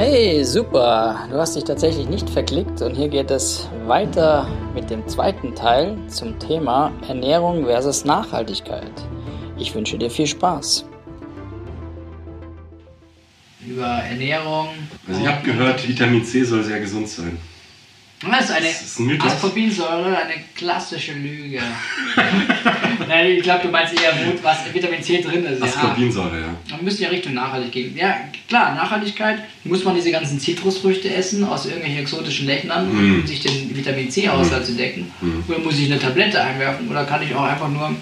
Hey, super! Du hast dich tatsächlich nicht verklickt und hier geht es weiter mit dem zweiten Teil zum Thema Ernährung versus Nachhaltigkeit. Ich wünsche dir viel Spaß. Über Ernährung. Also ich habe gehört, Vitamin C soll sehr gesund sein. Das ist eine das ist ein Ascorbinsäure, eine klassische Lüge. Nein, ich glaube, du meinst eher, was Vitamin C drin ist. Ascorbinsäure, ja. Wir müssen ja Richtung nachhaltig gehen. Ja, klar, Nachhaltigkeit. Muss man diese ganzen Zitrusfrüchte essen aus irgendwelchen exotischen Ländern, mm. um sich den Vitamin C-Haushalt mm. zu decken? Mm. Oder muss ich eine Tablette einwerfen? Oder kann ich auch einfach nur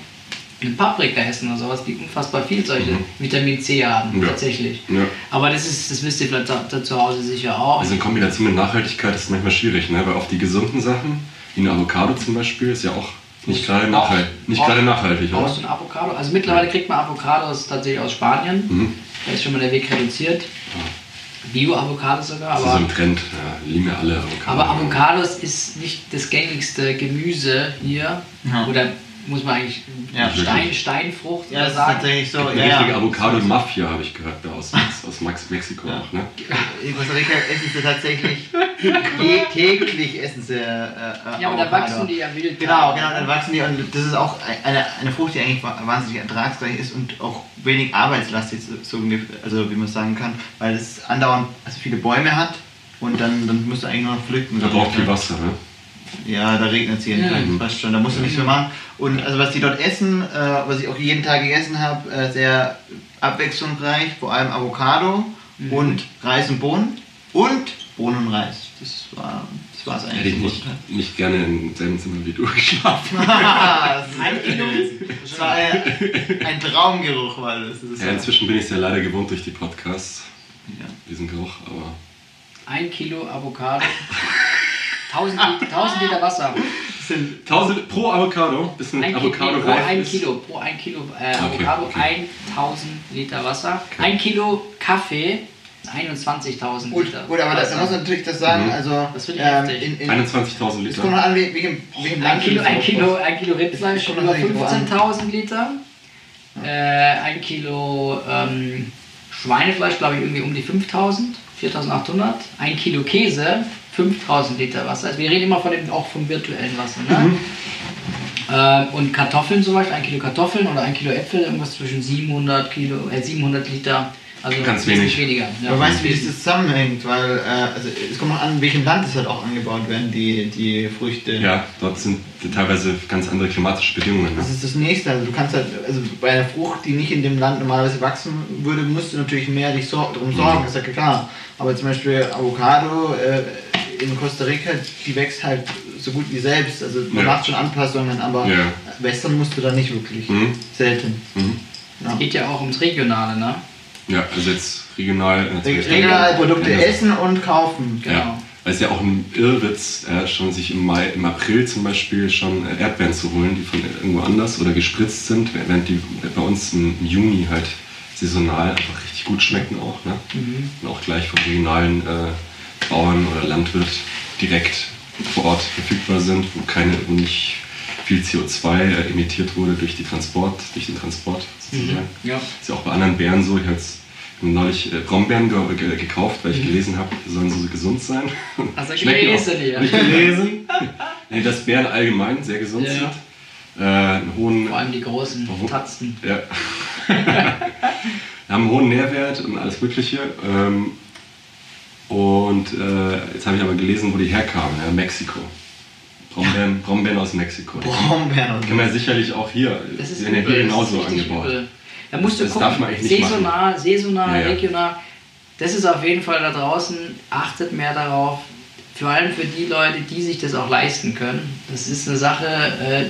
eine Paprika essen oder sowas, die unfassbar viel solche mhm. Vitamin C haben, ja. tatsächlich. Ja. Aber das ist, das wisst ihr vielleicht da, da zu Hause sicher auch. Also in Kombination mit Nachhaltigkeit ist manchmal schwierig, ne? weil auch die gesunden Sachen, wie eine Avocado zum Beispiel, ist ja auch nicht gerade nachhaltig, nicht gerade nachhaltig, oder? Ein Avocado. Also mittlerweile kriegt man Avocados tatsächlich aus Spanien. Mhm. Da ist schon mal der Weg reduziert. Bio-Avocados sogar. Das ist so ein Trend, ja, lieben ja alle Avocados. Aber Avocados ist nicht das gängigste Gemüse hier. Ja. Oder muss man eigentlich ja. Stein, Steinfrucht ja, das sagen. ist tatsächlich so. Eine ja, richtige Avocado-Mafia habe ich gehört, da aus, aus Mexiko ja. auch. Ne? In Costa Rica essen sie tatsächlich täglich essen sie äh, äh, Ja, aber da wachsen die ja wild. Genau, genau, dann wachsen die und das ist auch eine, eine Frucht, die eigentlich wahnsinnig ertragsreich ist und auch wenig arbeitslastig, so, also wie man sagen kann, weil es andauernd also viele Bäume hat und dann, dann musst du eigentlich nur noch pflücken. Da braucht viel Wasser, ne? Ja, da regnet es hier, ja. passt schon, da musst du nichts mehr machen. Und also was die dort essen, äh, was ich auch jeden Tag gegessen habe, äh, sehr abwechslungsreich, vor allem Avocado mhm. und Reis und Bohnen und Bohnen und Reis. Das war das war's eigentlich. Hätte ich nicht, nicht gerne im selben Zimmer wie du geschlafen. ein Kilo. Das war ein, ein Traumgeruch, weil das ist. Ja, inzwischen bin ich es ja leider gewohnt durch die Podcasts. Ja. Diesen Geruch, aber. Ein Kilo Avocado. 1000, 1000 Liter Wasser. Sind 1000 pro Avocado? Bis ein, ein Avocado pro ein Kilo, pro ein Kilo äh, okay, Avocado okay. 1000 Liter Wasser. Okay. Ein Kilo Kaffee 21.000 Liter. Gut, aber das, da muss man natürlich das sagen, mhm. also das ähm, in, in 21.000 Liter. Es kommt noch an, wie, wie, wie Land ein Kilo, ein Kilo, ein Kilo Rindfleisch über 15.000 Liter. Äh, ein Kilo ähm, Schweinefleisch, glaube ich, irgendwie um die 5.000, 4.800. Ein Kilo Käse 5000 Liter Wasser. Also wir reden immer von dem, auch vom virtuellen Wasser. Ne? Mhm. Äh, und Kartoffeln zum Beispiel, ein Kilo Kartoffeln oder ein Kilo Äpfel, irgendwas zwischen 700, Kilo, äh, 700 Liter. Also ganz wenig. weniger. Ja, Aber weißt du, wie das zusammenhängt? Weil äh, also es kommt noch an, in welchem Land es halt auch angebaut werden, die, die Früchte. Ja, dort sind teilweise ganz andere klimatische Bedingungen. Ne? Das ist das Nächste. Also du kannst halt, also bei einer Frucht, die nicht in dem Land normalerweise wachsen würde, musst du natürlich mehr dich so, darum sorgen, mhm. ist ja klar. Aber zum Beispiel Avocado, äh, in Costa Rica, die wächst halt so gut wie selbst. Also man ja. macht schon Anpassungen, aber ja. wässern musst du da nicht wirklich. Mhm. Selten. Mhm. Ja. Es geht ja auch ums Regionale, ne? Ja, also jetzt regional. Regionale Produkte essen und kaufen. Genau. Ja. Weil es ja auch ein Irrwitz, äh, schon sich im Mai, im April zum Beispiel schon Erdbeeren zu holen, die von irgendwo anders oder gespritzt sind, während die bei uns im Juni halt saisonal einfach richtig gut schmecken auch. Ne? Mhm. Und auch gleich vom regionalen äh, Bauern oder Landwirt direkt vor Ort verfügbar sind, wo keine wo nicht viel CO2 äh, emittiert wurde durch, die Transport, durch den Transport sozusagen. Mhm, ja. Ist ja auch bei anderen Beeren so. Ich habe jetzt neulich äh, Brombeeren ge ge gekauft, weil ich mhm. gelesen habe, sollen so gesund sein. Also gelesen, ja. Nicht gelesen. nee, dass Beeren allgemein sehr gesund ja, sind. Äh, einen hohen, Vor allem die großen Tatzen. Ja. haben einen hohen Nährwert und alles Mögliche. Ähm, und äh, jetzt habe ich aber gelesen, wo die herkamen, ja, Mexiko. Brombeeren, Brombeeren aus Mexiko. Brombeeren aus Kann man sicherlich auch hier, das ist werden hier genauso angebaut. Übel. Da musst du das gucken, darf man eigentlich nicht saisonal, machen. saisonal, ja, ja. regional. Das ist auf jeden Fall da draußen, achtet mehr darauf. Vor allem für die Leute, die sich das auch leisten können. Das ist eine Sache, äh,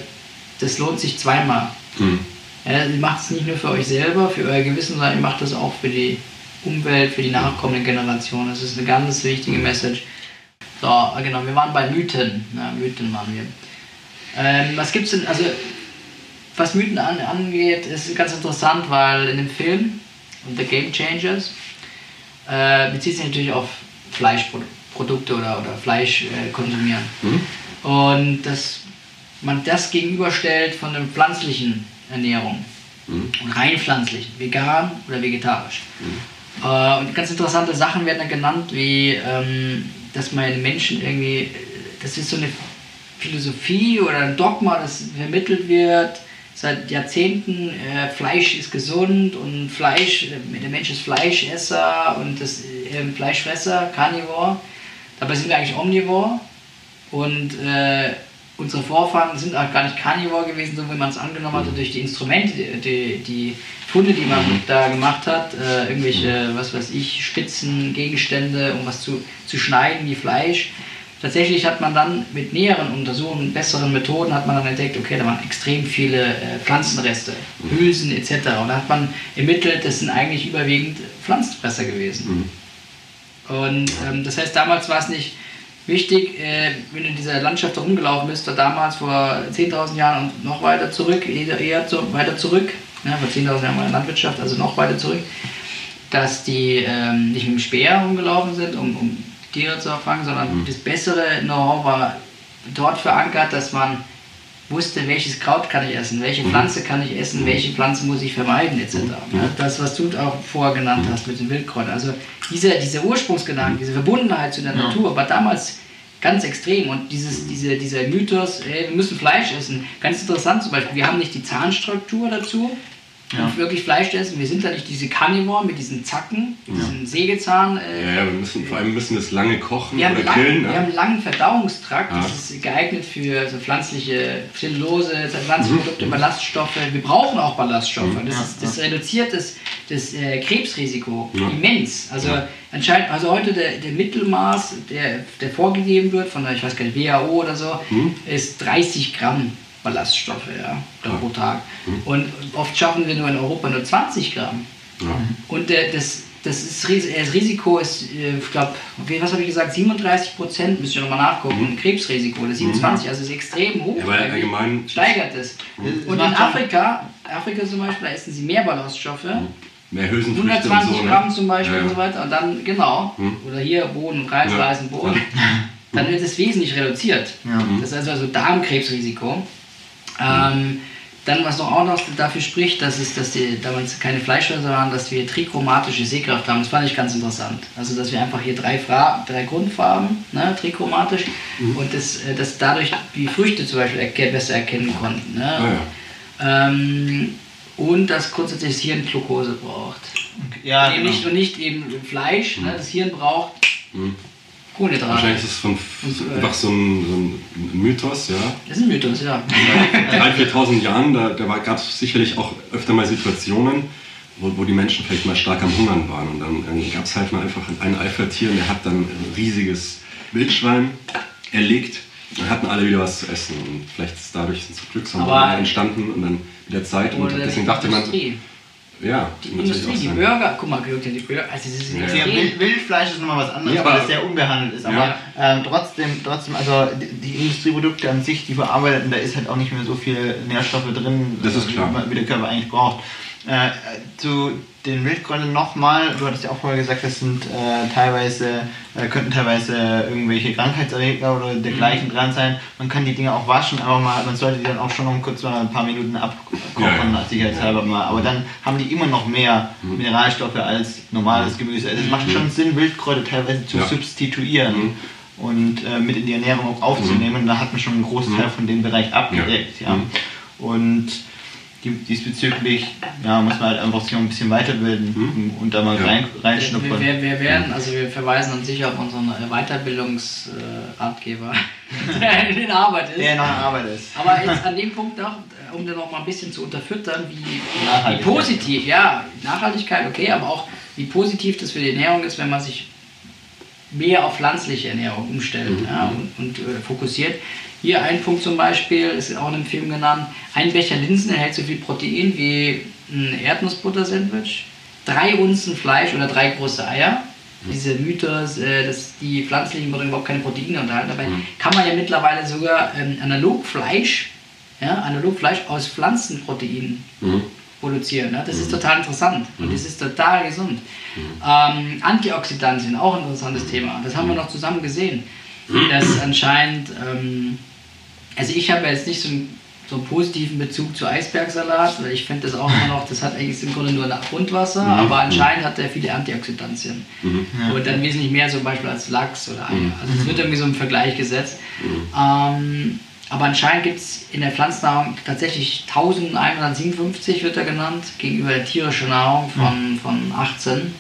das lohnt sich zweimal. Mhm. Ja, ihr macht es nicht nur für euch selber, für euer Gewissen, sondern ihr macht das auch für die Umwelt, für die nachkommenden Generationen. Das ist eine ganz wichtige Message. So, genau, wir waren bei Mythen. Ja, Mythen waren wir. Ähm, was gibt's denn, also was Mythen an, angeht, ist ganz interessant, weil in dem Film The Game Changers äh, bezieht sich natürlich auf Fleischprodukte oder, oder Fleisch äh, konsumieren. Mhm. Und dass man das gegenüberstellt von der pflanzlichen Ernährung. Mhm. rein pflanzlichen, vegan oder vegetarisch. Mhm. Äh, und ganz interessante Sachen werden da genannt, wie ähm, dass man Menschen irgendwie, das ist so eine Philosophie oder ein Dogma, das vermittelt wird seit Jahrzehnten, äh, Fleisch ist gesund und Fleisch, äh, der Mensch ist Fleischesser und das äh, Fleischfresser, Carnivore. Dabei sind wir eigentlich Omnivore und äh, unsere Vorfahren sind auch gar nicht Carnivore gewesen, so wie man es angenommen hatte durch die Instrumente, die, die Funde, die man mhm. da gemacht hat, äh, irgendwelche, was weiß ich, Spitzen, Gegenstände, um was zu, zu schneiden wie Fleisch. Tatsächlich hat man dann mit näheren Untersuchungen, besseren Methoden, hat man dann entdeckt, okay, da waren extrem viele äh, Pflanzenreste, mhm. Hülsen etc. Und da hat man ermittelt, das sind eigentlich überwiegend Pflanzenfresser gewesen. Mhm. Und ähm, das heißt, damals war es nicht wichtig, äh, wenn du in dieser Landschaft rumgelaufen bist, damals vor 10.000 Jahren und noch weiter zurück, eher, eher zu, weiter zurück, ja, vor 10.000 Jahren war in der Landwirtschaft, also noch weiter zurück, dass die ähm, nicht mit dem Speer rumgelaufen sind, um, um Tiere zu erfangen, sondern mhm. das bessere Know-how war dort verankert, dass man wusste, welches Kraut kann ich essen, welche mhm. Pflanze kann ich essen, mhm. welche Pflanze muss ich vermeiden, etc. Mhm. Das, was du auch vorher genannt hast mit den Wildkräutern. Also dieser, dieser Ursprungsgedanke, diese Verbundenheit zu der ja. Natur war damals ganz extrem und dieses, diese, dieser Mythos, ey, wir müssen Fleisch essen, ganz interessant zum Beispiel, wir haben nicht die Zahnstruktur dazu, ja. wirklich Fleisch essen. Wir sind da nicht diese Carnivore mit diesen Zacken, ja. diesen Sägezahn. Äh, ja, ja, wir müssen vor allem müssen das lange kochen wir oder lang, grillen. Wir ne? haben einen langen Verdauungstrakt, ja. das ist geeignet für so pflanzliche Zellulose, Pflanzenprodukte, mhm. Ballaststoffe. Wir brauchen auch Ballaststoffe. Mhm. Das, ist, das reduziert das, das äh, Krebsrisiko immens. Also anscheinend, also heute der, der Mittelmaß, der, der vorgegeben wird von der, ich weiß gar nicht, WHO oder so, mhm. ist 30 Gramm Ballaststoffe ja, pro Tag. Mhm. Und oft schaffen wir nur in Europa nur 20 Gramm. Ja. Und äh, das, das, ist, das Risiko ist, äh, ich glaube, was habe ich gesagt, 37 Prozent, müsst ihr nochmal nachgucken, mhm. Krebsrisiko, oder 27, mhm. also ist extrem hoch. Ja, allgemein steigert es. Mhm. Und in Afrika, Afrika zum Beispiel, da essen sie mehr Ballaststoffe. Mhm. Mehr Hülsenfrüchte 120 so, ne? Gramm zum Beispiel ja, und so weiter. Und dann, genau, mhm. oder hier Boden, Reis, Reis und Boden. Dann wird es wesentlich reduziert. Das ist also Darmkrebsrisiko. Ähm, dann, was noch auch noch dafür spricht, dass, es, dass die damals keine Fleischhäuser waren, dass wir trichromatische Sehkraft haben. Das fand ich ganz interessant. Also, dass wir einfach hier drei, Fra drei Grundfarben, ne, trichromatisch, mhm. und das, äh, dass dadurch die Früchte zum Beispiel erken besser erkennen konnten. Ne? Oh ja. ähm, und dass grundsätzlich das Hirn Glucose braucht. Ja, eben genau. nicht, und nicht eben Fleisch. Ne? Mhm. Ne? Das Hirn braucht mhm. Kohlenhydrate. Wahrscheinlich ist es von, einfach so ein, so ein, Mythos, ja. Das ist ein Mythos, ja. Seit 3.000, 4.000 Jahren, da, da gab es sicherlich auch öfter mal Situationen, wo, wo die Menschen vielleicht mal stark am Hungern waren. Und dann, dann gab es halt mal einfach ein Eifertier und der hat dann ein riesiges Wildschwein erlegt. Dann hatten alle wieder was zu essen. Und vielleicht ist dadurch ein Glückshormone entstanden und dann mit der Zeit. Und deswegen dachte man. Ja, die Industrie, die Burger, guck mal, die Burger, also das ist ja. Wild, Wildfleisch ist nochmal was anderes, ja, weil es sehr unbehandelt ist, aber ja. ähm, trotzdem, trotzdem, also die, die, Industrieprodukte an sich, die verarbeiteten, da ist halt auch nicht mehr so viel Nährstoffe drin, das ist klar. wie der Körper eigentlich braucht. Äh, zu den Wildkräutern nochmal, du hattest ja auch vorher gesagt, das sind äh, teilweise, äh, könnten teilweise irgendwelche Krankheitserreger oder dergleichen mhm. dran sein. Man kann die Dinge auch waschen, aber mal, man sollte die dann auch schon noch kurz mal ein paar Minuten abkochen, ja, ja. sicherheitshalber mal. Aber dann haben die immer noch mehr mhm. Mineralstoffe als normales mhm. Gemüse. Also es macht schon Sinn, Wildkräuter teilweise zu ja. substituieren. Mhm. Und äh, mit in die Ernährung aufzunehmen, mhm. da hat man schon einen Großteil mhm. von dem Bereich abgedeckt. Ja. Und diesbezüglich ja, muss man halt einfach sich ein bisschen weiterbilden hm? und da mal ja. rein, reinschnuppern. Wir, wir, werden, also wir verweisen uns sicher auf unseren Weiterbildungsratgeber, der in Arbeit ist. Der in Arbeit ist. Aber jetzt an dem Punkt noch, um den noch mal ein bisschen zu unterfüttern, wie, wie positiv, ja, Nachhaltigkeit, okay, aber auch wie positiv das für die Ernährung ist, wenn man sich mehr auf pflanzliche Ernährung umstellt mhm. ja, und, und äh, fokussiert. Hier ein Punkt zum Beispiel, ist auch in einem Film genannt, ein Becher Linsen enthält so viel Protein wie ein Erdnussbutter-Sandwich, drei Unzen Fleisch oder drei große Eier. Mhm. Diese Mythos, äh, dass die pflanzlichen Produkte überhaupt keine Proteine enthalten. Dabei mhm. kann man ja mittlerweile sogar ähm, analog Fleisch, ja, analog Fleisch aus Pflanzenproteinen mhm. produzieren. Ne? Das ist mhm. total interessant und mhm. das ist total gesund. Ähm, Antioxidantien, auch ein interessantes Thema. Das haben wir noch zusammen gesehen dass anscheinend, ähm, also ich habe jetzt nicht so ein so einen positiven Bezug zu Eisbergsalat, weil ich finde das auch immer noch, das hat eigentlich im Grunde nur Grundwasser, mhm. aber anscheinend hat er viele Antioxidantien. Mhm. Und dann wesentlich mehr zum Beispiel als Lachs oder Eier. Mhm. Also es wird irgendwie so im Vergleich gesetzt. Mhm. Ähm, aber anscheinend gibt es in der Pflanzennahrung tatsächlich 1157 wird er genannt, gegenüber der tierischen Nahrung von, mhm. von 18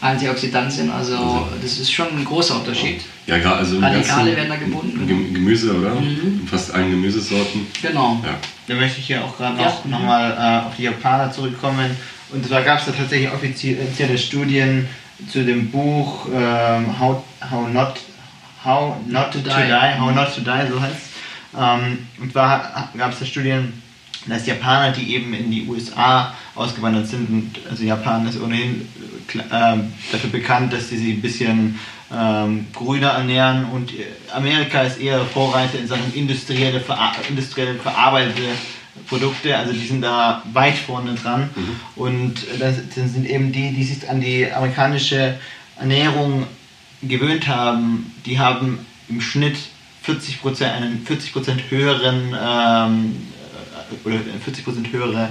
Antioxidantien. Also das ist schon ein großer Unterschied. Ja, gerade also Radikale werden da gebunden. Gemüse, oder? Mhm. In fast allen Gemüsesorten. Genau. Ja. Da möchte ich hier auch gerade ja. nochmal äh, auf die Japaner zurückkommen. Und zwar gab es da tatsächlich offizielle Studien zu dem Buch ähm, How, How, Not, How Not to, to die. die. How Not to Die, so heißt es. Ähm, und zwar gab es da Studien, dass Japaner, die eben in die USA ausgewandert sind, und also Japan ist ohnehin äh, dafür bekannt, dass sie sich ein bisschen ähm, grüner ernähren und Amerika ist eher Vorreiter in Sachen industrielle, ver industrielle verarbeitete Produkte, also die sind da weit vorne dran. Mhm. und das, das sind eben die, die sich an die amerikanische Ernährung gewöhnt haben, die haben im Schnitt 40 einen 40% höheren ähm, oder 40% höhere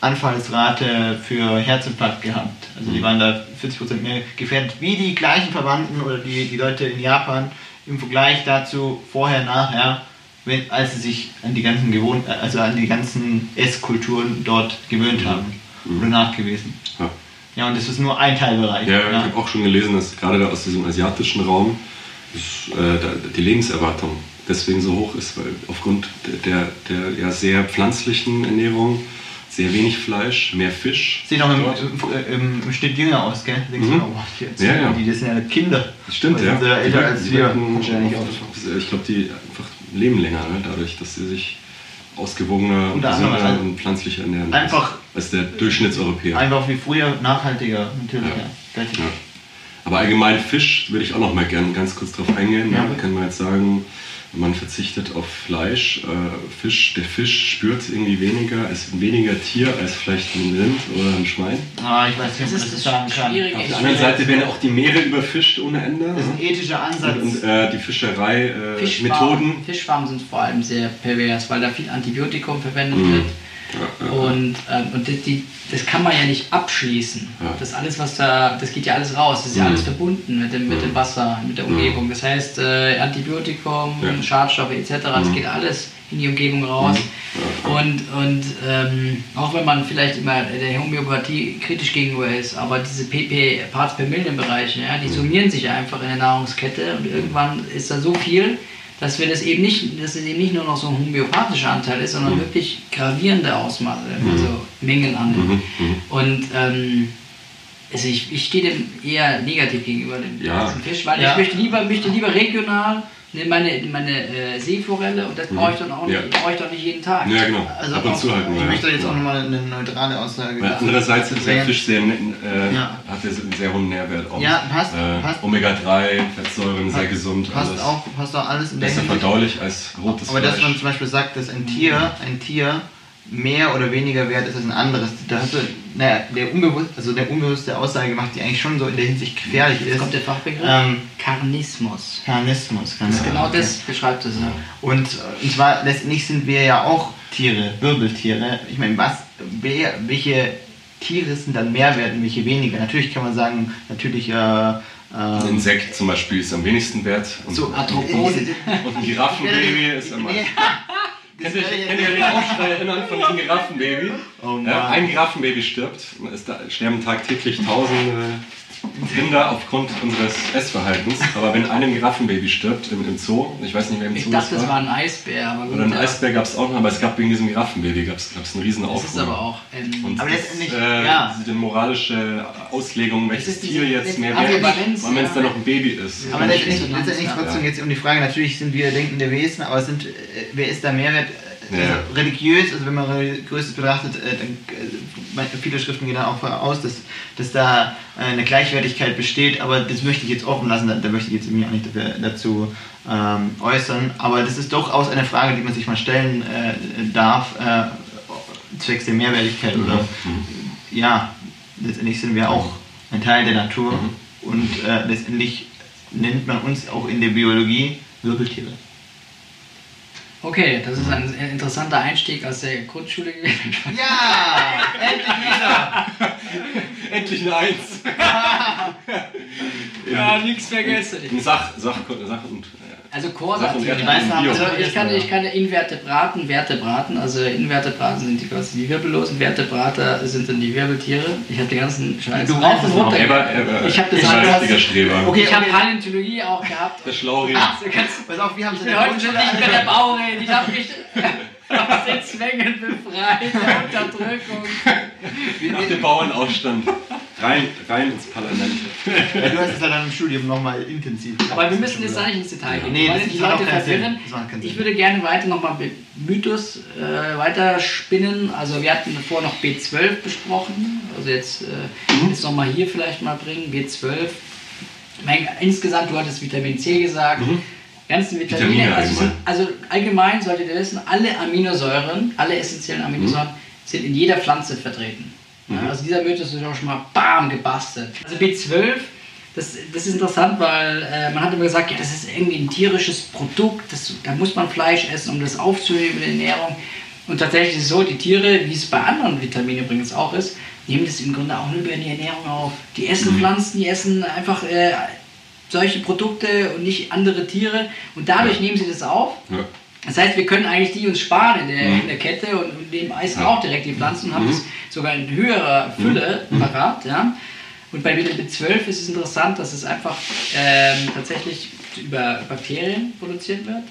Anfallsrate für Herzinfarkt gehabt. Also die mhm. waren da 40% mehr gefährdet, wie die gleichen Verwandten oder die, die Leute in Japan im Vergleich dazu vorher, nachher, wenn, als sie sich an die ganzen gewohnt, also an die ganzen Esskulturen dort gewöhnt haben mhm. oder nachgewiesen. Ja. ja, und das ist nur ein Teilbereich. Ja, ja. ich habe auch schon gelesen, dass gerade aus diesem asiatischen Raum ist, äh, die Lebenserwartung deswegen so hoch ist, weil aufgrund der, der, der ja sehr pflanzlichen Ernährung sehr wenig Fleisch, mehr Fisch. Sieht auch im, im, im, Schnitt jünger aus, gell? Denkst mhm. du, oh, die, ja, ja. die das sind ja Kinder. Das stimmt, ja. Sind älter als wir wahrscheinlich auch. Ich glaube, die einfach leben länger, ne? dadurch, dass sie sich ausgewogener und gesünder und pflanzlicher ernähren. Einfach als der Durchschnittseuropäer. Einfach wie früher, nachhaltiger, natürlich. Ja. Ja. Aber allgemein Fisch würde ich auch noch mal gerne ganz kurz drauf eingehen. Ja. Da kann man jetzt sagen, man verzichtet auf Fleisch. Äh, Fisch, der Fisch spürt irgendwie weniger, ist weniger Tier als vielleicht ein Rind oder ein Schwein. Ah, ich weiß nicht, ob das, das sagen kann. Auf der anderen Seite werden auch die Meere überfischt ohne Ende. Das ist ein ethischer Ansatz. Und, und äh, die Fischerei-Methoden. Äh, Fischfarmen sind vor allem sehr pervers, weil da viel Antibiotikum verwendet mhm. wird und, ähm, und die, die, das kann man ja nicht abschließen. Ja. Das alles, was da, das geht ja alles raus. Das ist ja mhm. alles verbunden mit dem, mit dem Wasser, mit der Umgebung. Das heißt, äh, Antibiotikum, ja. Schadstoffe etc., das mhm. geht alles in die Umgebung raus. Mhm. Und, und ähm, auch wenn man vielleicht immer der Homöopathie kritisch gegenüber ist, aber diese PP, Parts per Million Bereiche, ja, die summieren sich einfach in der Nahrungskette und irgendwann ist da so viel, dass wir das eben nicht, dass es eben nicht nur noch so ein homöopathischer Anteil ist, sondern mhm. wirklich gravierende Ausmaße, mhm. also Mengen an. Mhm. mhm. Und ähm, also ich, ich stehe dem eher negativ gegenüber dem ja. Fisch, weil ja. ich möchte lieber, möchte lieber regional meine, meine äh, Seeforelle und das mhm. brauche ich dann auch nicht, ja. brauche ich doch nicht jeden Tag. Ja, genau. Also Ab und zu halt Ich ja. möchte jetzt auch nochmal eine neutrale Aussage Weil Andererseits ist der Fisch sehr, äh, ja. hat einen sehr hohen Nährwert auch. Ja, passt. Äh, passt. Omega-3, Fettsäuren, sehr gesund. Passt alles. auch, passt auch alles Besser verdaulich als rotes Aber Fleisch. dass man zum Beispiel sagt, dass ein Tier, ein Tier mehr oder weniger wert ist als ein anderes. Da hast du, naja, der unbewusst, also der unbewusste Aussage gemacht, die eigentlich schon so in der Hinsicht gefährlich ist. Jetzt kommt der Fachbegriff. Ähm, Karnismus. Karnismus, genau. Das genau das beschreibt es. Ja. Und, und zwar letztendlich sind wir ja auch Tiere, Wirbeltiere. Ich meine, was, wer, welche Tiere sind dann mehr wert und welche weniger? Natürlich kann man sagen, natürlich. Äh, ein Insekt zum Beispiel ist am wenigsten wert. Und so Arthropoden. Und ein Giraffenbaby ist am meisten. Könnt ihr, könnt ihr den Aufschrei erinnern von diesem Giraffenbaby? Oh ein Giraffenbaby stirbt. Es sterben tagtäglich tausende Kinder aufgrund unseres Essverhaltens. Aber wenn ein Giraffenbaby stirbt im, im Zoo, ich weiß nicht mehr im Zoo. Ich dachte, das war. war ein Eisbär. Aber Oder ein Eisbär gab es auch noch, aber es gab wegen diesem Giraffenbaby gab's, gab's einen riesen Aufruhr. Das ist aber auch. Ähm, Und aber letztendlich, äh, ja. diese moralische Auslegung, welches Tier jetzt mehr wert ist, wenn es dann noch ein Baby ist. Aber letztendlich, letztendlich trotzdem jetzt um die Frage, natürlich sind wir denkende Wesen, aber sind, äh, wer ist da Mehrwert? Ja. Also religiös, also wenn man religiös betrachtet, äh, dann, äh, viele Schriften gehen dann auch aus, dass, dass da äh, eine Gleichwertigkeit besteht, aber das möchte ich jetzt offen lassen, da, da möchte ich jetzt mich auch nicht dafür, dazu ähm, äußern. Aber das ist durchaus eine Frage, die man sich mal stellen äh, darf, äh, zwecks der Mehrwertigkeit mhm. oder mhm. ja, letztendlich sind wir auch ein Teil der Natur mhm. und äh, letztendlich nennt man uns auch in der Biologie Wirbeltiere. Okay, das ist ein interessanter Einstieg aus der Grundschule gewesen. Ja, endlich wieder. endlich eine Eins. ja, nichts vergessen. Sach, Sach, Sach und also Corsa, also ich kann, ich kann Invertebraten, Vertebraten, also Invertebraten sind die quasi die Wirbellosen, Vertebrate sind dann die Wirbeltiere. Ich habe den ganzen Scheiß du rauf und runter. ich habe das alles. Streber. Okay, ich habe Paläontologie auch gehabt. Der Schlauri. Pass auf, wir haben Ich bin heute schon nicht mehr der Baured. Ich habe mich aus den Zwängen befreit, der Unterdrückung. Nach dem Bauernaufstand. Rein, rein ins Parlament. Ja, du hast es ja dann im Studium nochmal intensiv. Aber wir müssen jetzt da nicht ins Detail gehen. Nee, weil die Leute verwirren. Ich würde gerne weiter nochmal Mythos äh, weiter spinnen. Also wir hatten vorher noch B12 besprochen. Also jetzt, äh, mhm. jetzt nochmal hier vielleicht mal bringen. B12. Meine, insgesamt, du hattest Vitamin C gesagt. Mhm ganzen Vitamine, Vitamine also, sind, also, allgemein solltet ihr wissen, alle Aminosäuren, alle essentiellen Aminosäuren mhm. sind in jeder Pflanze vertreten. Mhm. also dieser Mythos ist auch schon mal BAM gebastelt. Also B12, das, das ist interessant, weil äh, man hat immer gesagt, ja, das ist irgendwie ein tierisches Produkt, das, da muss man Fleisch essen, um das aufzunehmen in der Ernährung. Und tatsächlich ist es so, die Tiere, wie es bei anderen Vitaminen übrigens auch ist, nehmen das im Grunde auch nur über die Ernährung auf. Die essen mhm. Pflanzen, die essen einfach äh, solche Produkte und nicht andere Tiere und dadurch ja. nehmen sie das auf. Ja. Das heißt, wir können eigentlich die uns sparen in der, mhm. in der Kette und, nehmen Eisen ja. auch direkt die Pflanzen und haben mhm. das sogar in höherer Fülle mhm. parat. Ja? Und bei Vitamin B12 ist es interessant, dass es einfach ähm, tatsächlich über Bakterien produziert wird.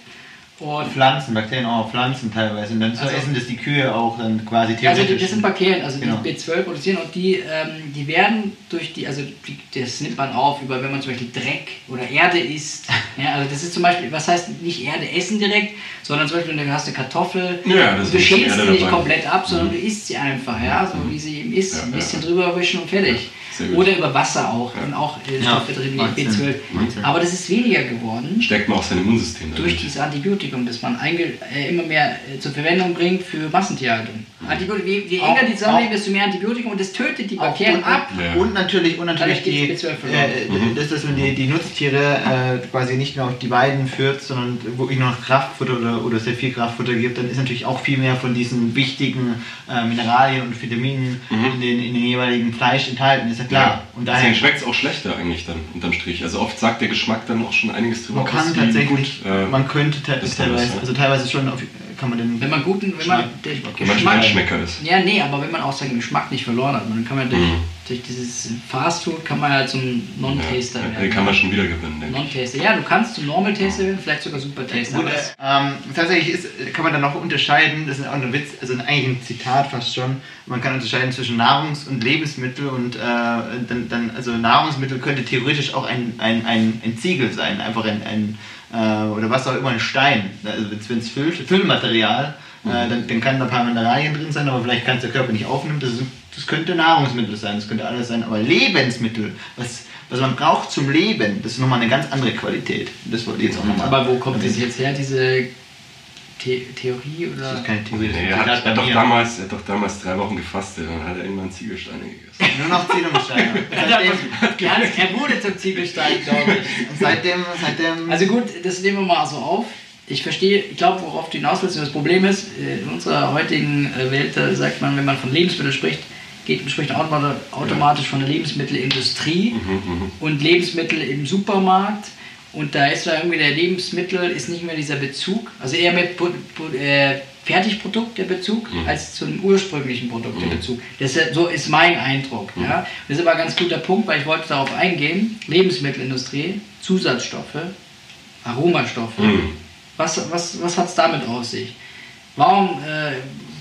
Und Pflanzen, Bakterien auch, Pflanzen teilweise. Und dann so also, essen das die Kühe auch dann quasi theoretisch. Also das sind Bakterien, also genau. die B12 produzieren und die, ähm, die werden durch die, also die, das nimmt man auf, über wenn man zum Beispiel Dreck oder Erde isst. ja, also das ist zum Beispiel, was heißt nicht Erde essen direkt, sondern zum Beispiel du hast eine Kartoffel, ja, du schälst sie nicht komplett ab, sondern mhm. du isst sie einfach, ja, so wie sie eben ist, ja, ein bisschen drüber wischen und fertig. Oder über Wasser auch. Ja. Und auch äh, Stoffe drin wie B12. Aber das ist weniger geworden. Steckt man auch sein Immunsystem Durch dieses Antibiotikum, das man äh, immer mehr äh, zur Verwendung bringt für Massentierhaltung. Mhm. Antibiotikum, je, je enger die Zusammenleben, desto mehr Antibiotikum und das tötet die Bakterien ab. Ja. Und natürlich, und natürlich die, äh, mhm. das, dass man die, die Nutztiere äh, quasi nicht nur auf die Weiden führt, sondern wirklich noch Kraftfutter oder, oder sehr viel Kraftfutter gibt, dann ist natürlich auch viel mehr von diesen wichtigen äh, Mineralien und Vitaminen mhm. in, den, in den jeweiligen Fleisch enthalten. Ist ja klar. Ja. Und daher schmeckt es auch schlechter eigentlich dann unterm Strich. Also oft sagt der Geschmack dann auch schon einiges drüber Man kann tatsächlich, gut, äh, man könnte teilweise, also teilweise schon auf, kann man den wenn man guten, wenn man der Geschmack, Geschmack ist. Ja, nee, aber wenn man auch seinen Geschmack nicht verloren hat, dann kann man durch, mhm. durch dieses Fast Food kann man ja zum Non-Taster ja, werden. Den kann man schon wieder gewinnen, Non-Taster. Ja, du kannst zum Normal Taster werden, vielleicht sogar Super Taster. Gut, ähm, tatsächlich ist, kann man dann noch unterscheiden, das ist auch ein Witz, also eigentlich ein Zitat fast schon. Man kann unterscheiden zwischen Nahrungs- und Lebensmittel und äh, dann, dann, also Nahrungsmittel könnte theoretisch auch ein, ein, ein, ein Ziegel sein, einfach ein, ein äh, oder was auch immer, ein Stein. Also wenn es Füll, Füllmaterial, äh, mhm. dann, dann kann da ein paar Mineralien drin sein, aber vielleicht kann es der Körper nicht aufnehmen. Das, das könnte Nahrungsmittel sein, das könnte alles sein, aber Lebensmittel, was, was man braucht zum Leben, das ist nochmal eine ganz andere Qualität. Das wollte ich jetzt auch nochmal. Aber wo kommt das jetzt her, diese The Theorie oder? Das ist keine Theorie. Nee, er, hat, er, hat doch damals, er hat doch damals drei Wochen gefastet und dann hat er irgendwann Ziegelsteine gegessen. Nur noch Ziegelsteine. er wurde zum Ziegelstein, glaube ich. Und seitdem, seitdem. Also gut, das nehmen wir mal so auf. Ich verstehe, ich glaube, worauf du hinaus willst. Das Problem ist, äh, in unserer heutigen äh, Welt sagt man, wenn man von Lebensmitteln spricht, geht, spricht automatisch von der Lebensmittelindustrie mhm, mhm, und Lebensmittel im Supermarkt und da ist da irgendwie der Lebensmittel, ist nicht mehr dieser Bezug, also eher mit äh, Fertigprodukt der Bezug, mhm. als zum ursprünglichen Produkt mhm. der Bezug. Das ist, so ist mein Eindruck. Mhm. Ja? Das ist aber ein ganz guter Punkt, weil ich wollte darauf eingehen. Lebensmittelindustrie, Zusatzstoffe, Aromastoffe. Mhm. Was, was, was hat es damit auf sich? Warum äh,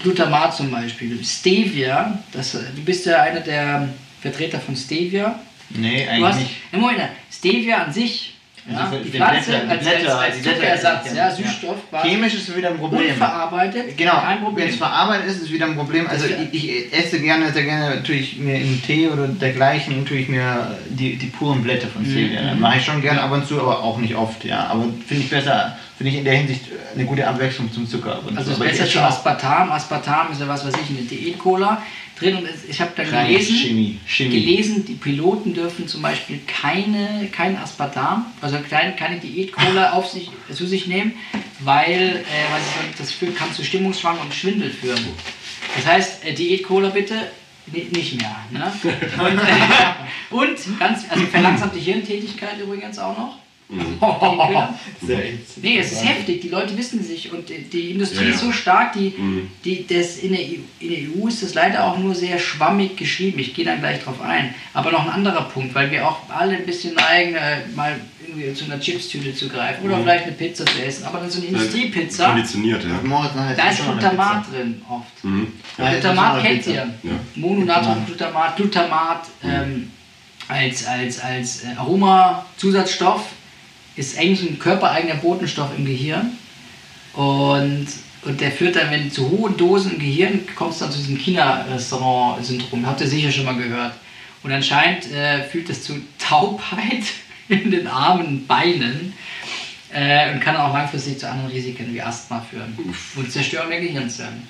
Glutamat zum Beispiel? Stevia, das, du bist ja einer der Vertreter von Stevia. Nee, eigentlich hast, nicht. Moment, Stevia an sich ja, die, die Pflanze Blätter, als, Blätter, als, als Zuckerersatz, ja, Süßstoff. Ja. Chemisch ist es wieder ein Problem. Unverarbeitet, genau. kein Problem. Wenn es verarbeitet ist, ist es wieder ein Problem. Also ich, ich, esse gerne, sehr gerne natürlich mir im Tee oder dergleichen natürlich mir die, die puren Blätter von Stevia. Mhm. Mache ich schon gerne ab und zu, aber auch nicht oft. Ja, aber finde ich besser finde ich in der Hinsicht eine gute Abwechslung zum Zucker. Und also so. das Beste schon Aspartam. Aspartam ist ja was weiß ich, eine Diät-Cola drin und ich habe dann gelesen, Chemie. Chemie. gelesen, die Piloten dürfen zum Beispiel keine, kein Aspartam, also keine, keine Diät-Cola auf sich, zu sich nehmen, weil, äh, weil das führt, kann zu Stimmungsschwankungen und Schwindel führen. Das heißt, äh, Diät-Cola bitte nicht mehr. Ne? Und, äh, und ganz, also verlangsamt die Hirntätigkeit übrigens auch noch. Mhm. nee, es ist heftig, die Leute wissen sich und die Industrie ja, ja. ist so stark, die, mhm. die, das in, der, in der EU ist das leider auch nur sehr schwammig geschrieben, ich gehe dann gleich drauf ein. Aber noch ein anderer Punkt, weil wir auch alle ein bisschen neigen, äh, mal irgendwie zu einer Chipstüte zu greifen oder mhm. vielleicht eine Pizza zu essen, aber dann so eine Industriepizza, konditioniert, ja. da ist Glutamat drin oft. Mhm. Glutamat kennt ihr, ja. Mononatriumglutamat, Glutamat ähm, als, als, als äh, Aromazusatzstoff ist eigentlich ein körpereigener Botenstoff im Gehirn. Und, und der führt dann, wenn zu hohen Dosen im Gehirn, kommt es dann zu diesem China-Restaurant-Syndrom. Habt ihr sicher schon mal gehört. Und anscheinend äh, führt es zu Taubheit in den Armen, Beinen äh, und kann auch langfristig zu anderen Risiken wie Asthma führen und Zerstörung der Gehirnzellen.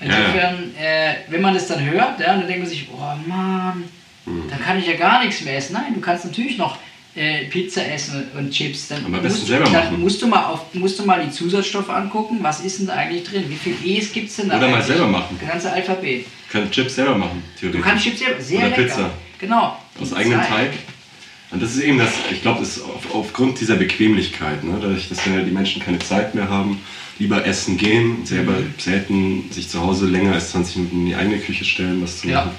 Insofern, äh, wenn man das dann hört, ja, dann denkt man sich, oh Mann, mhm. dann kann ich ja gar nichts mehr essen. Nein, du kannst natürlich noch äh, Pizza essen und Chips, dann, musst, selber dann machen. musst, du mal auf, musst du mal die Zusatzstoffe angucken, was ist denn da eigentlich drin? Wie viel E's gibt es denn da? Oder mal selber machen. Das ganze Alphabet. Du kannst Chips selber machen, theoretisch. Du kannst Chips selber, sehr Oder lecker. Pizza. Genau. Aus eigenem Teig. Und das ist eben das, ich glaube, das ist auf, aufgrund dieser Bequemlichkeit, ne? dadurch, dass wenn die Menschen keine Zeit mehr haben, lieber essen gehen, selber mhm. selten sich zu Hause länger als 20 Minuten in die eigene Küche stellen, was zu machen. Ja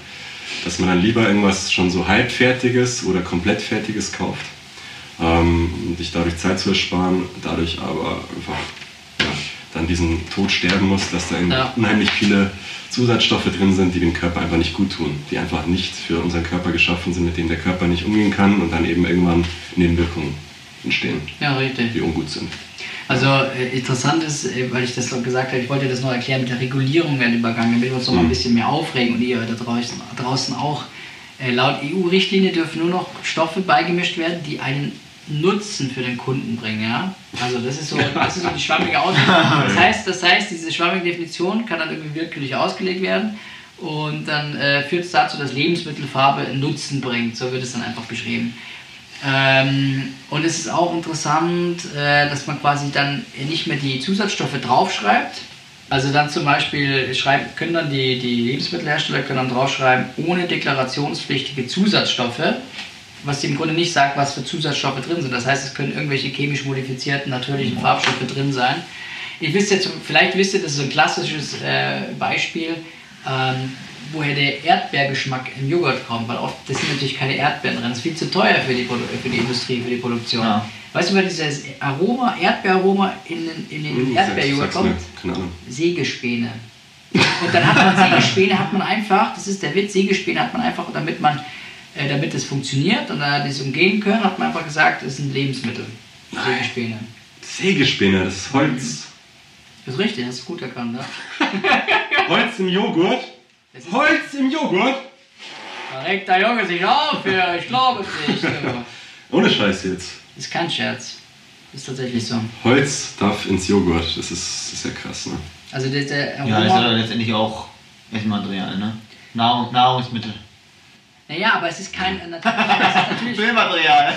dass man dann lieber irgendwas schon so halbfertiges oder komplettfertiges kauft, ähm, um sich dadurch Zeit zu ersparen, dadurch aber einfach ja, dann diesen Tod sterben muss, dass da ja. unheimlich viele Zusatzstoffe drin sind, die dem Körper einfach nicht gut tun, die einfach nicht für unseren Körper geschaffen sind, mit denen der Körper nicht umgehen kann und dann eben irgendwann Nebenwirkungen entstehen, ja, die ungut sind. Also äh, interessant ist, äh, weil ich das noch gesagt habe, ich wollte das noch erklären mit der Regulierung werden übergangen, damit wir uns noch mal ein mhm. bisschen mehr aufregen und ihr da draußen, draußen auch. Äh, laut EU-Richtlinie dürfen nur noch Stoffe beigemischt werden, die einen Nutzen für den Kunden bringen. Ja? Also das ist so, das ist so die schwammige Auslegung. Das heißt, das heißt, diese schwammige Definition kann dann irgendwie willkürlich ausgelegt werden und dann äh, führt es dazu, dass Lebensmittelfarbe einen Nutzen bringt. So wird es dann einfach beschrieben. Ähm, und es ist auch interessant, äh, dass man quasi dann nicht mehr die Zusatzstoffe draufschreibt. Also dann zum Beispiel schreibt, können dann die, die Lebensmittelhersteller können dann draufschreiben, ohne deklarationspflichtige Zusatzstoffe, was im Grunde nicht sagt, was für Zusatzstoffe drin sind. Das heißt, es können irgendwelche chemisch modifizierten natürlichen Farbstoffe drin sein. Ihr wisst jetzt, vielleicht wisst ihr, das ist ein klassisches äh, Beispiel. Ähm, woher der Erdbeergeschmack im Joghurt kommt, weil oft, das sind natürlich keine Erdbeeren drin, das ist viel zu teuer für die, für die Industrie, für die Produktion. Ja. Weißt du, wer dieses Aroma, Erdbeeraroma in, in den hm, Erdbeerjoghurt kommt? Sägespäne. Und dann hat man Sägespäne, hat man einfach, das ist der Witz, Sägespäne hat man einfach, damit man, äh, damit es funktioniert und da das umgehen können, hat man einfach gesagt, das sind Lebensmittel. Sägespäne. Sägespäne, das ist Holz. Das ist richtig, hast du gut erkannt, ne? Holz im Joghurt? Holz im Joghurt? Da regt der Junge sich auf, ja, ich glaube es nicht. Ohne Scheiß jetzt. Ist kein Scherz. Ist tatsächlich so. Holz darf ins Joghurt, das ist, das ist ja krass, ne? Also der, der Aroma, Ja, ist ja letztendlich auch Essmaterial, ne? Nahrung, Nahrungsmittel. Naja, aber es ist kein äh, natürlich, Filmmaterial.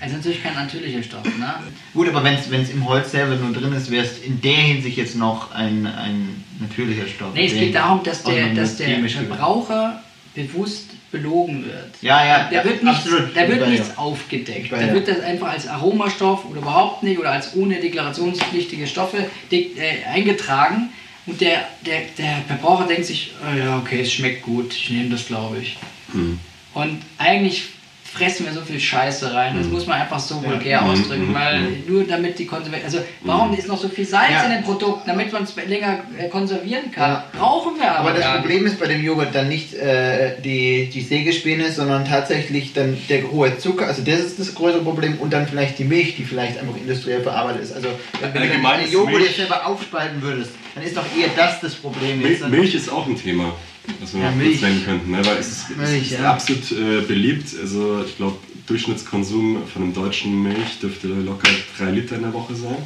es ist natürlich kein natürlicher Stoff. Ne? Gut, aber wenn es im Holz selber nur drin ist, wäre es in der Hinsicht jetzt noch ein, ein natürlicher Stoff. Nee, es geht darum, dass der, dass der Verbraucher bewusst belogen wird. Ja, ja, da wird nichts, absolut. Da wird nichts aufgedeckt. Da wird das einfach als Aromastoff oder überhaupt nicht oder als ohne deklarationspflichtige Stoffe äh, eingetragen und der, der, der Verbraucher denkt sich, oh ja, okay, es schmeckt gut, ich nehme das, glaube ich. Mhm. Und eigentlich fressen wir so viel Scheiße rein. Das mhm. muss man einfach so vulgär mhm. ausdrücken, mhm. weil nur damit die konservieren. Also warum ist noch so viel Salz ja. in den Produkten, damit man es länger äh, konservieren kann? Ja. Brauchen wir aber. Aber das Problem nicht. ist bei dem Joghurt dann nicht äh, die, die Sägespäne, sondern tatsächlich dann der hohe Zucker. Also das ist das größere Problem und dann vielleicht die Milch, die vielleicht einfach industriell verarbeitet ist. Also wenn, wenn du den Joghurt jetzt selber aufspalten würdest, dann ist doch eher das das Problem. Milch, Milch ist auch ein Thema was wir ja, noch Milch. kurz nennen könnten, ne? weil es ist, Milch, es ist ja. absolut äh, beliebt. Also ich glaube, Durchschnittskonsum von einem deutschen Milch dürfte locker 3 Liter in der Woche sein.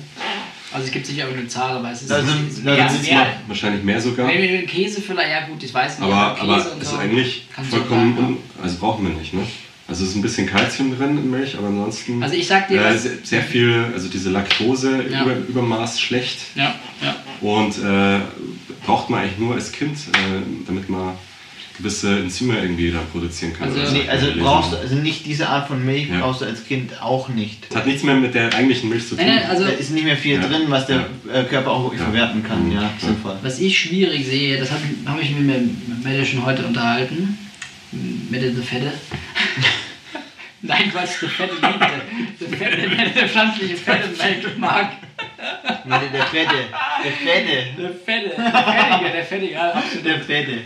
Also es gibt sicher eine Zahl, aber es ist, also, ist mehr, mehr, mehr, wahrscheinlich mehr sogar. Wenn wir Käse vielleicht, ja gut, ich weiß nicht. Aber, aber, aber ist so eigentlich vollkommen, un, also brauchen wir nicht, ne? Also es ist ein bisschen Kalzium drin in Milch, aber ansonsten also ich sag dir, äh, sehr, sehr, viel, also diese Laktose ja. über, Übermaß schlecht. Ja, ja. Und äh, braucht man eigentlich nur als Kind, äh, damit man gewisse Enzyme irgendwie da produzieren kann. Also, nee, also brauchst du, also nicht diese Art von Milch ja. brauchst du als Kind auch nicht. Das hat nichts mehr mit der eigentlichen Milch zu tun. Nein, nein, also da ist nicht mehr viel ja. drin, was der ja. Äh, Körper auch wirklich verwerten kann. Ja, sinnvoll. Was ich schwierig sehe, das habe hab ich mir mit Mette schon heute unterhalten. Mette the Fette. Nein, Quatsch, der Fette liegt. Der Fette, der pflanzliche Fette mag. Mette der Fette. Der Fette. Der Fette. Der Fettige, der Fettige, absolut. Der Fette.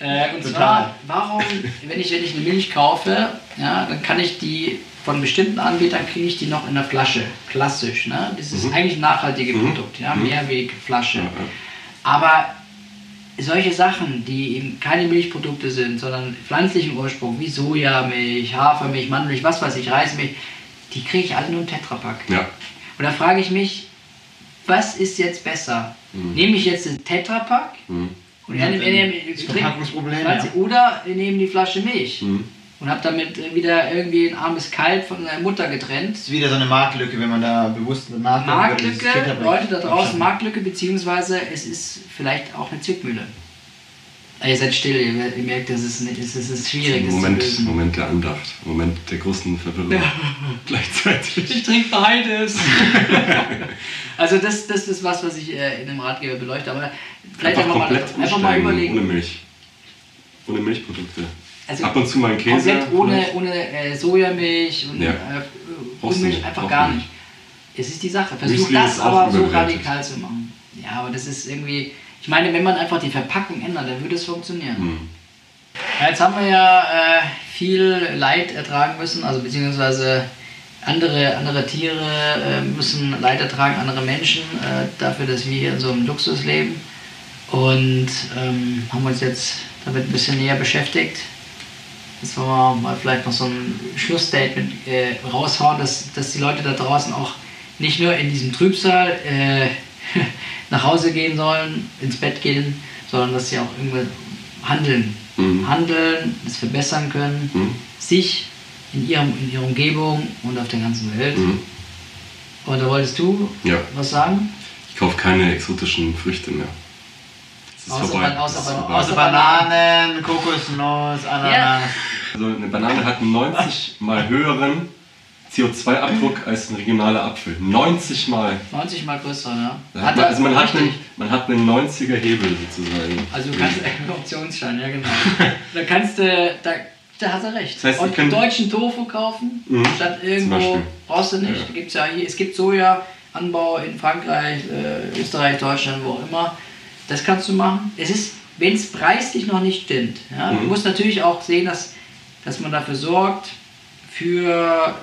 Äh, und Total. zwar, warum, wenn ich, wenn ich eine Milch kaufe, ja, dann kann ich die von bestimmten Anbietern kriege ich die noch in der Flasche, klassisch. Ne? Das ist mhm. eigentlich ein nachhaltiges mhm. Produkt, ja? Mhm. Mehrwegflasche. Ja, ja. Aber solche Sachen, die eben keine Milchprodukte sind, sondern pflanzlichen Ursprung, wie Sojamilch, Hafermilch, Mandelmilch, was weiß ich, Reismilch, die kriege ich alle nur im Tetrapack. Ja. Und da frage ich mich, was ist jetzt besser? Mhm. Nehme ich jetzt den Tetrapack mhm. Und ja, wir nehmen, Verpackungsproblem, ja. Oder wir nehmen die Flasche Milch. Mhm. Und habe damit wieder irgendwie ein armes Kalb von seiner Mutter getrennt. Das ist wieder so eine Marktlücke, wenn man da bewusst Marktlücke. Marktlücke, Leute da draußen, Marktlücke, beziehungsweise es ist vielleicht auch eine Zwickmühle. Ah, ihr seid still, ihr, merkt, das ist, es ist schwierig. Das Moment, Moment der Andacht, Moment der großen Verwirrung. Ja. Gleichzeitig. Ich trinke beides. also das, das ist was, was ich äh, in dem Ratgeber beleuchte. Aber vielleicht einfach, einfach mal, einfach mal überlegen. Ohne Milch. Ohne Milchprodukte. Also Ab und zu mal ein Käse. Komplett ohne, ohne äh, Sojamilch und ja. äh, Milch einfach gar nicht. Es ist die Sache. Versuch das aber so radikal zu machen. Ja, aber das ist irgendwie ich meine, wenn man einfach die Verpackung ändert, dann würde es funktionieren. Mhm. Ja, jetzt haben wir ja äh, viel Leid ertragen müssen, also beziehungsweise andere, andere Tiere äh, müssen Leid ertragen, andere Menschen, äh, dafür, dass wir hier in so einem Luxus leben. Und ähm, haben uns jetzt damit ein bisschen näher beschäftigt. Jetzt wollen wir mal vielleicht noch so ein Schlussstatement äh, raushauen, dass, dass die Leute da draußen auch nicht nur in diesem Trübsal äh, nach Hause gehen sollen, ins Bett gehen, sondern dass sie auch irgendwie handeln. Mhm. Handeln, es verbessern können, mhm. sich in, ihrem, in ihrer Umgebung und auf der ganzen Welt. Mhm. Und da wolltest du ja. was sagen? Ich kaufe keine exotischen Früchte mehr. Außer, ban außer, außer, Bananen, Kokosnuss, Ananas. Ja. Also eine Banane hat einen 90 mal höheren CO2-Abdruck als ein regionaler Apfel. 90 Mal. 90 Mal größer, ja. Hat man, also man hat, einen, man hat einen 90er Hebel sozusagen. Also du kannst einen Optionsschein, ja genau. da kannst du, da, da hat er recht. Das heißt, Und deutschen Tofu kaufen, mhm. statt irgendwo, brauchst du nicht. Ja. Gibt's ja hier, es gibt Sojaanbau in Frankreich, äh, Österreich, Deutschland, wo auch immer. Das kannst du machen. Es ist, wenn es preislich noch nicht stimmt. Ja, mhm. Du musst natürlich auch sehen, dass, dass man dafür sorgt, für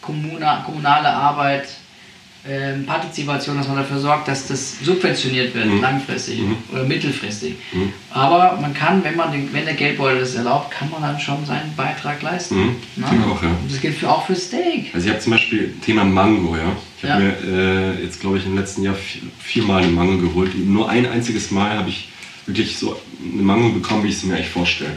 kommunale, kommunale Arbeit, äh, Partizipation, dass man dafür sorgt, dass das subventioniert wird, mhm. langfristig mhm. oder mittelfristig. Mhm. Aber man kann, wenn, man den, wenn der Geldbeutel das erlaubt, kann man dann schon seinen Beitrag leisten. Mhm. Ne? Auch, ja. Das gilt für, auch für Steak. Also ich habe zum Beispiel Thema Mango, ja. Ich habe ja. mir äh, jetzt, glaube ich, im letzten Jahr viermal eine Mango geholt. Nur ein einziges Mal habe ich wirklich so eine Mango bekommen, wie ich es mir eigentlich vorstelle.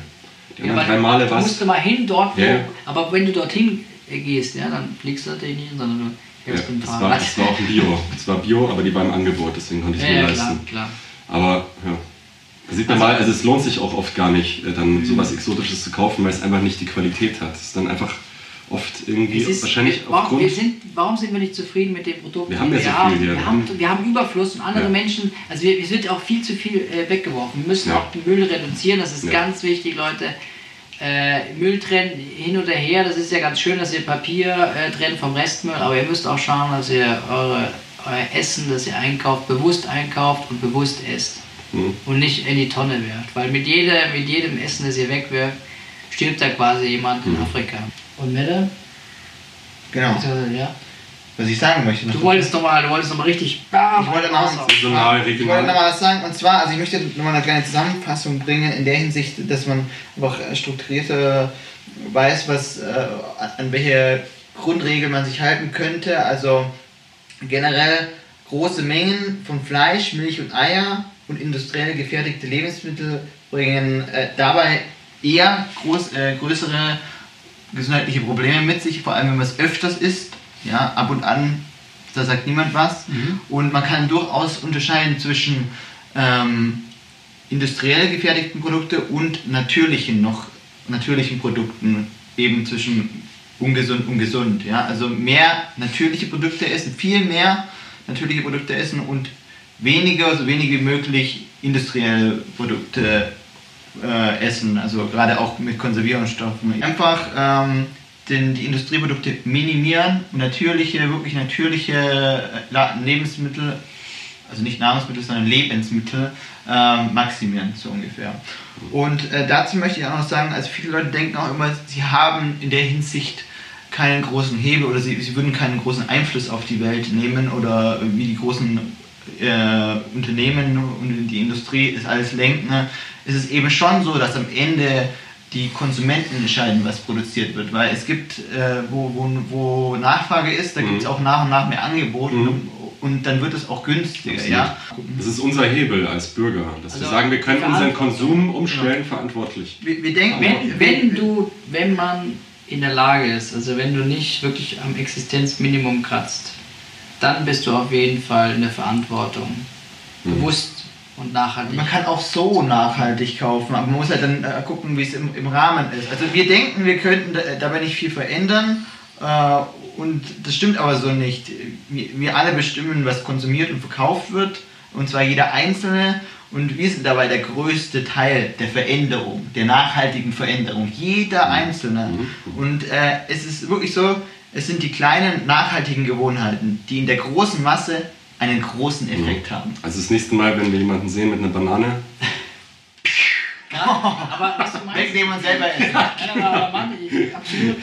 Die ja, drei Male was. musst du mal hin dort, wo, aber wenn du dorthin gehst, ja, dann fliegst du natürlich nicht, sondern du hältst ja, mit dem Fahrrad. War, das war auch ein Bio. Es war Bio, aber die war im Angebot, deswegen konnte ich es ja, mir ja, leisten. Klar, klar. Aber ja. Da sieht man also, mal, also es lohnt sich auch oft gar nicht, äh, dann mhm. sowas Exotisches zu kaufen, weil es einfach nicht die Qualität hat. Es ist dann einfach oft irgendwie ist, wahrscheinlich warum, aufgrund... Wir sind, warum sind wir nicht zufrieden mit dem Produkt, wir haben ja so? Viel, ja. Wir, haben, wir haben Überfluss und andere ja. Menschen, also wir, es wird auch viel zu viel äh, weggeworfen. Wir müssen ja. auch den Müll reduzieren, das ist ganz wichtig, Leute äh, Müll trennen hin oder her. Das ist ja ganz schön, dass ihr Papier äh, trennt vom Restmüll, aber ihr müsst auch schauen, dass ihr eure, euer Essen, das ihr einkauft, bewusst einkauft und bewusst esst. Mhm. Und nicht in die Tonne werft. Weil mit, jeder, mit jedem Essen, das ihr wegwirft, stirbt da quasi jemand mhm. in Afrika. Und Mette? Genau. Ja was ich sagen möchte. Du wolltest nochmal, du wolltest noch mal richtig. Bam, ich wollte nochmal ich wollte noch was sagen. Und zwar, also ich möchte nochmal eine kleine Zusammenfassung bringen in der Hinsicht, dass man einfach strukturierte weiß, was, äh, an welche Grundregeln man sich halten könnte. Also generell große Mengen von Fleisch, Milch und Eier und industriell gefertigte Lebensmittel bringen äh, dabei eher groß, äh, größere gesundheitliche Probleme mit sich, vor allem wenn man es öfters isst. Ja, ab und an, da sagt niemand was. Mhm. Und man kann durchaus unterscheiden zwischen ähm, industriell gefertigten Produkten und natürlichen noch natürlichen Produkten, eben zwischen ungesund und gesund. Ja? Also mehr natürliche Produkte essen, viel mehr natürliche Produkte essen und weniger, so wenig wie möglich industrielle Produkte äh, essen, also gerade auch mit Konservierungsstoffen. Einfach ähm, den, die Industrieprodukte minimieren und natürliche, wirklich natürliche äh, Lebensmittel, also nicht Nahrungsmittel, sondern Lebensmittel äh, maximieren, so ungefähr. Und äh, dazu möchte ich auch noch sagen, also viele Leute denken auch immer, sie haben in der Hinsicht keinen großen Hebel oder sie, sie würden keinen großen Einfluss auf die Welt nehmen oder wie die großen äh, Unternehmen und die Industrie es alles lenken, ist es eben schon so, dass am Ende die Konsumenten entscheiden, was produziert wird. Weil es gibt, äh, wo, wo, wo Nachfrage ist, da mhm. gibt es auch nach und nach mehr Angebote. Mhm und dann wird es auch günstiger. Ja? Das ist unser Hebel als Bürger, dass also wir sagen, wir können unseren Konsum umstellen, genau. verantwortlich. Wir, wir denken, wenn, wenn, du, wenn man in der Lage ist, also wenn du nicht wirklich am Existenzminimum kratzt, dann bist du auf jeden Fall in der Verantwortung. Mhm. Bewusst und nachhaltig. Man kann auch so nachhaltig kaufen, aber man muss halt dann äh, gucken, wie es im, im Rahmen ist. Also wir denken, wir könnten dabei nicht viel verändern äh, und das stimmt aber so nicht. Wir, wir alle bestimmen, was konsumiert und verkauft wird, und zwar jeder Einzelne. Und wir sind dabei der größte Teil der Veränderung, der nachhaltigen Veränderung. Jeder mhm. Einzelne. Mhm. Und äh, es ist wirklich so, es sind die kleinen nachhaltigen Gewohnheiten, die in der großen Masse einen großen mhm. Effekt haben. Also das nächste Mal, wenn wir jemanden sehen mit einer Banane, Ja, aber was du meinst. Wegnehmen und selber essen. Ja, aber Mann, ich, absolut.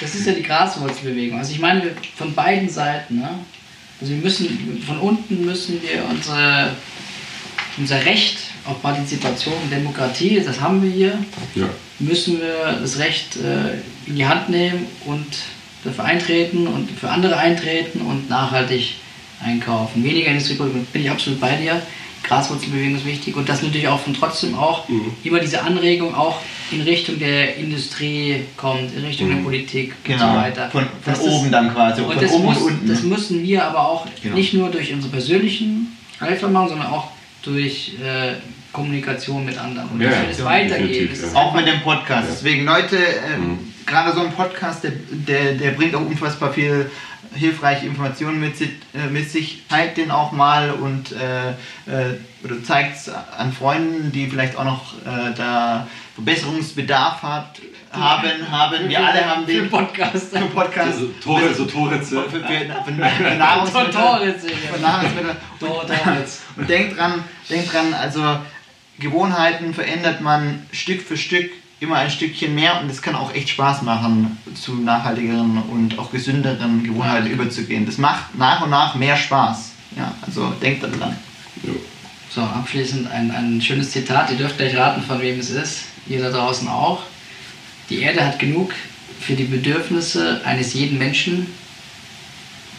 Das ist ja die Graswurzelbewegung. Also ich meine, von beiden Seiten. Ne? Also wir müssen, von unten müssen wir unsere, unser Recht auf Partizipation und Demokratie, das haben wir hier, ja. müssen wir das Recht äh, in die Hand nehmen und dafür eintreten und für andere eintreten und nachhaltig einkaufen. Weniger Industrieprodukte, bin ich absolut bei dir. Graswurzelbewegung ist wichtig und das natürlich auch von trotzdem auch mhm. immer diese Anregung auch in Richtung der Industrie kommt, in Richtung mhm. der Politik genau. und so weiter. Von, von oben ist, dann quasi. Und das, muss, das, müssen wir aber auch genau. nicht nur durch unsere persönlichen Helfer machen, sondern auch durch äh, Kommunikation mit anderen und ja, dass wir das ja, weitergeben. Ja. Auch mit dem Podcast. Deswegen Leute, äh, mhm. gerade so ein Podcast, der, der, der bringt auch unfassbar viel hilfreiche Informationen mit, äh, mit sich, zeigt den auch mal und äh, äh, oder zeigt es an Freunden, die vielleicht auch noch äh, da Verbesserungsbedarf hat, haben, haben. Wir alle haben den. Für Podcast. Für Podcast. So Tore, so Torritze. Für, für, für, für Nahrungsmittel. Torritze. Für Nahrungsmittel. Und denkt dran, denkt dran, also Gewohnheiten verändert man Stück für Stück immer ein Stückchen mehr und es kann auch echt Spaß machen, zu nachhaltigeren und auch gesünderen Gewohnheiten überzugehen. Das macht nach und nach mehr Spaß. Ja, also denkt daran. Ja. So, abschließend ein, ein schönes Zitat. Ihr dürft gleich raten, von wem es ist. Ihr da draußen auch. Die Erde hat genug für die Bedürfnisse eines jeden Menschen,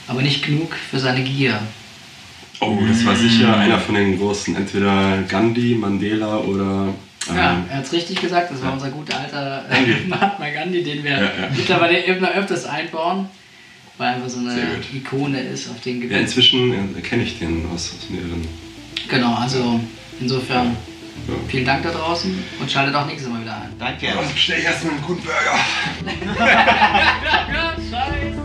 aber nicht genug für seine Gier. Oh, das war sicher einer von den großen, entweder Gandhi, Mandela oder ja, ähm, er hat es richtig gesagt, das war ja. unser guter alter äh, Mahatma Gandhi, den wir ja, mittlerweile immer öfters einbauen, weil er einfach so eine Ikone ist auf den Gebiet. Ja, inzwischen äh, kenne ich den aus, aus mehreren. Genau, also insofern vielen Dank da draußen und schaltet auch nächstes Mal wieder ein. Danke. Also, bestell ich erstmal einen guten Burger. Scheiße.